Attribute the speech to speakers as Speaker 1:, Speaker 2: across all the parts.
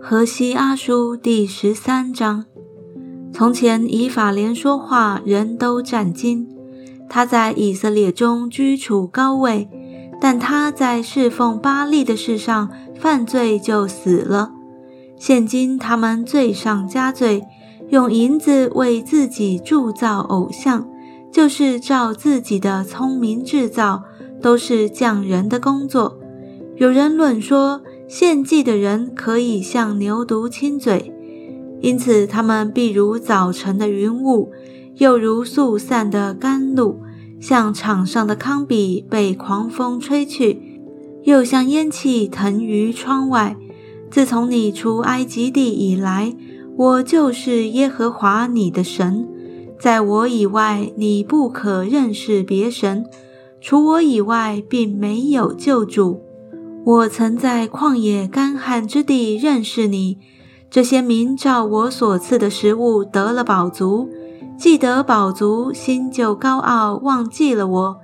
Speaker 1: 河西阿书第十三章。从前以法莲说话，人都战惊。他在以色列中居处高位，但他在侍奉巴利的事上犯罪，就死了。现今他们罪上加罪，用银子为自己铸造偶像，就是照自己的聪明制造，都是匠人的工作。有人论说。献祭的人可以向牛犊亲嘴，因此他们必如早晨的云雾，又如速散的甘露，像场上的糠秕被狂风吹去，又像烟气腾于窗外。自从你出埃及地以来，我就是耶和华你的神，在我以外你不可认识别神，除我以外并没有救主。我曾在旷野干旱之地认识你，这些民照我所赐的食物得了饱足，既得饱足，心就高傲，忘记了我。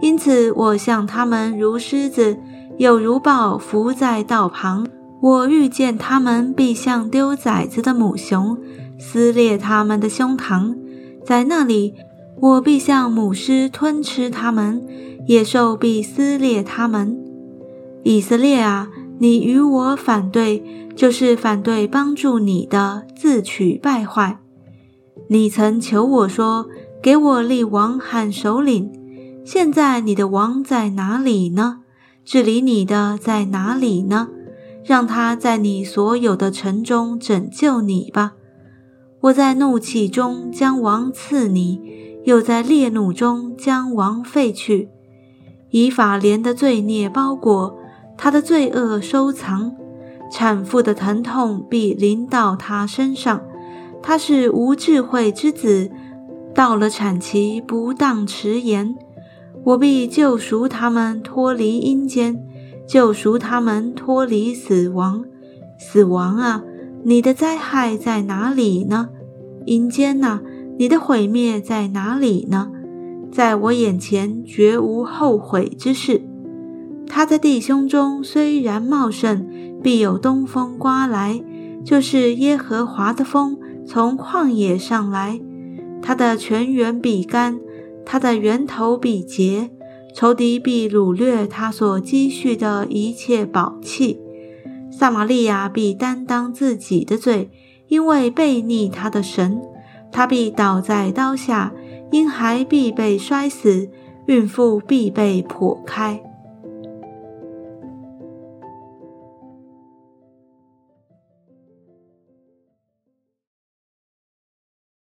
Speaker 1: 因此，我向他们如狮子，又如豹伏在道旁。我遇见他们，必像丢崽子的母熊，撕裂他们的胸膛。在那里，我必像母狮吞吃他们，野兽必撕裂他们。以色列啊，你与我反对，就是反对帮助你的，自取败坏。你曾求我说，给我立王和首领。现在你的王在哪里呢？治理你的在哪里呢？让他在你所有的城中拯救你吧。我在怒气中将王赐你，又在烈怒中将王废去。以法莲的罪孽包裹。他的罪恶收藏，产妇的疼痛必临到他身上。他是无智慧之子，到了产期不当迟延。我必救赎他们脱离阴间，救赎他们脱离死亡。死亡啊，你的灾害在哪里呢？阴间呐，你的毁灭在哪里呢？在我眼前绝无后悔之事。他在弟兄中虽然茂盛，必有东风刮来，就是耶和华的风从旷野上来。他的泉源必干，他的源头必结，仇敌必掳掠他所积蓄的一切宝器。撒玛利亚必担当自己的罪，因为背逆他的神。他必倒在刀下，婴孩必被摔死，孕妇必被剖开。